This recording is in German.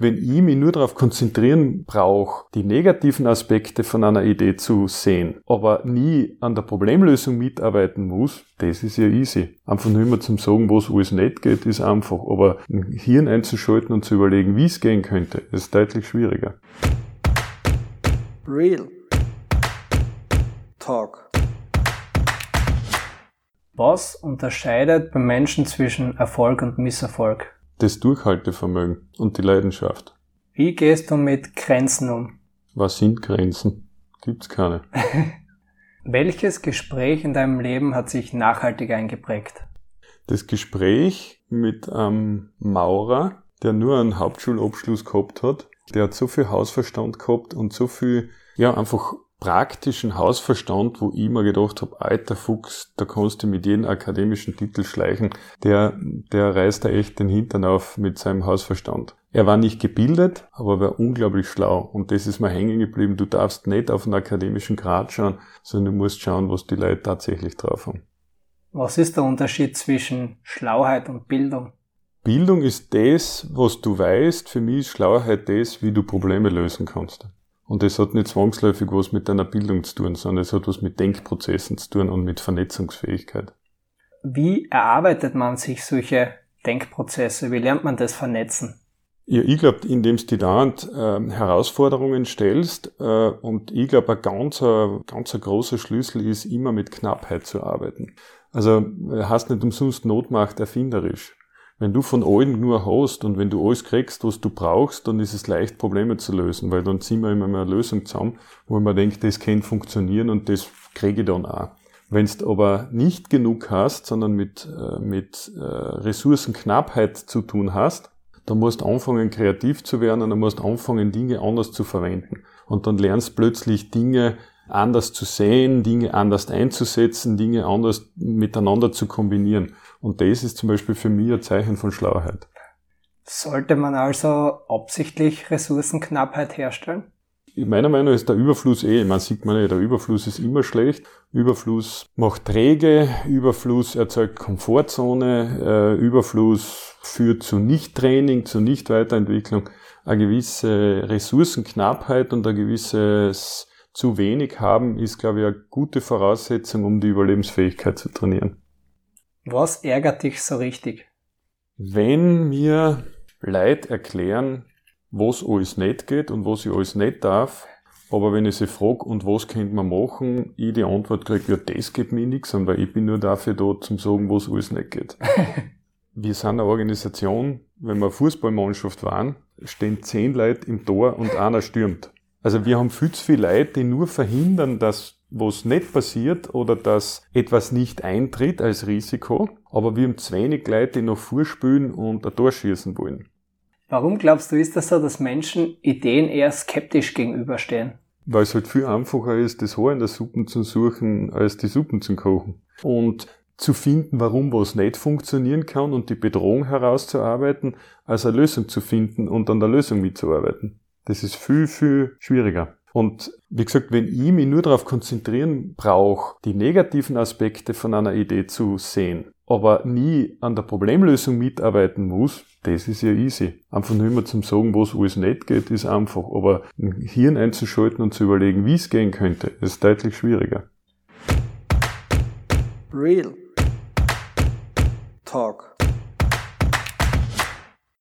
wenn ich mich nur darauf konzentrieren brauche, die negativen Aspekte von einer Idee zu sehen, aber nie an der Problemlösung mitarbeiten muss, das ist ja easy. Einfach nur immer zum Sagen, wo es alles nicht geht, ist einfach. Aber ein Hirn einzuschalten und zu überlegen, wie es gehen könnte, ist deutlich schwieriger. Real Talk. Was unterscheidet beim Menschen zwischen Erfolg und Misserfolg? Das Durchhaltevermögen und die Leidenschaft. Wie gehst du mit Grenzen um? Was sind Grenzen? Gibt's keine. Welches Gespräch in deinem Leben hat sich nachhaltig eingeprägt? Das Gespräch mit einem Maurer, der nur einen Hauptschulabschluss gehabt hat, der hat so viel Hausverstand gehabt und so viel, ja, einfach praktischen Hausverstand, wo ich mir gedacht habe, alter Fuchs, da kannst du mit jedem akademischen Titel schleichen, der, der reißt da echt den Hintern auf mit seinem Hausverstand. Er war nicht gebildet, aber war unglaublich schlau. Und das ist mir hängen geblieben. Du darfst nicht auf einen akademischen Grad schauen, sondern du musst schauen, was die Leute tatsächlich drauf haben. Was ist der Unterschied zwischen Schlauheit und Bildung? Bildung ist das, was du weißt. Für mich ist Schlauheit das, wie du Probleme lösen kannst. Und das hat nicht zwangsläufig was mit deiner Bildung zu tun, sondern es hat was mit Denkprozessen zu tun und mit Vernetzungsfähigkeit. Wie erarbeitet man sich solche Denkprozesse? Wie lernt man das vernetzen? Ja, ich glaube, indem du da äh, Herausforderungen stellst äh, und ich glaube, ein ganz, ein ganz ein großer Schlüssel ist, immer mit Knappheit zu arbeiten. Also hast nicht umsonst Notmacht erfinderisch. Wenn du von allen nur hast und wenn du alles kriegst, was du brauchst, dann ist es leicht, Probleme zu lösen, weil dann ziehen wir immer mehr eine Lösung zusammen, wo man denkt, das kann funktionieren und das kriege ich dann auch. Wenn du aber nicht genug hast, sondern mit, äh, mit äh, Ressourcenknappheit zu tun hast, dann musst du anfangen, kreativ zu werden und dann musst du anfangen, Dinge anders zu verwenden. Und dann lernst plötzlich Dinge anders zu sehen, Dinge anders einzusetzen, Dinge anders miteinander zu kombinieren. Und das ist zum Beispiel für mich ein Zeichen von Schlauheit. Sollte man also absichtlich Ressourcenknappheit herstellen? Meiner Meinung nach ist der Überfluss eh, man sieht man ja, der Überfluss ist immer schlecht. Überfluss macht träge, Überfluss erzeugt Komfortzone, äh, Überfluss führt zu Nicht-Training, zu Nicht-Weiterentwicklung. Eine gewisse Ressourcenknappheit und ein gewisses zu wenig haben, ist, glaube ich, eine gute Voraussetzung, um die Überlebensfähigkeit zu trainieren. Was ärgert dich so richtig? Wenn mir Leute erklären, was alles nicht geht und was ich alles nicht darf, aber wenn ich sie frage, und was könnte man machen, ich die Antwort kriege, ja, das geht mir nichts an, weil ich bin nur dafür da, zum sagen, was alles nicht geht. wir sind eine Organisation, wenn wir eine Fußballmannschaft waren, stehen zehn Leute im Tor und einer stürmt. Also wir haben viel zu viele Leute, die nur verhindern, dass was nicht passiert oder dass etwas nicht eintritt als Risiko, aber wir haben zu wenig Leute, die noch vorspülen und ein Tor schießen wollen. Warum glaubst du, ist das so, dass Menschen Ideen eher skeptisch gegenüberstehen? Weil es halt viel einfacher ist, das Haar in der Suppe zu suchen, als die Suppen zu kochen. Und zu finden, warum was nicht funktionieren kann und die Bedrohung herauszuarbeiten, als eine Lösung zu finden und an der Lösung mitzuarbeiten. Das ist viel, viel schwieriger. Und wie gesagt, wenn ich mich nur darauf konzentrieren brauche, die negativen Aspekte von einer Idee zu sehen, aber nie an der Problemlösung mitarbeiten muss, das ist ja easy. Einfach nur immer zum Sagen, was alles nicht geht, ist einfach. Aber ein Hirn einzuschalten und zu überlegen, wie es gehen könnte, ist deutlich schwieriger. Real Talk.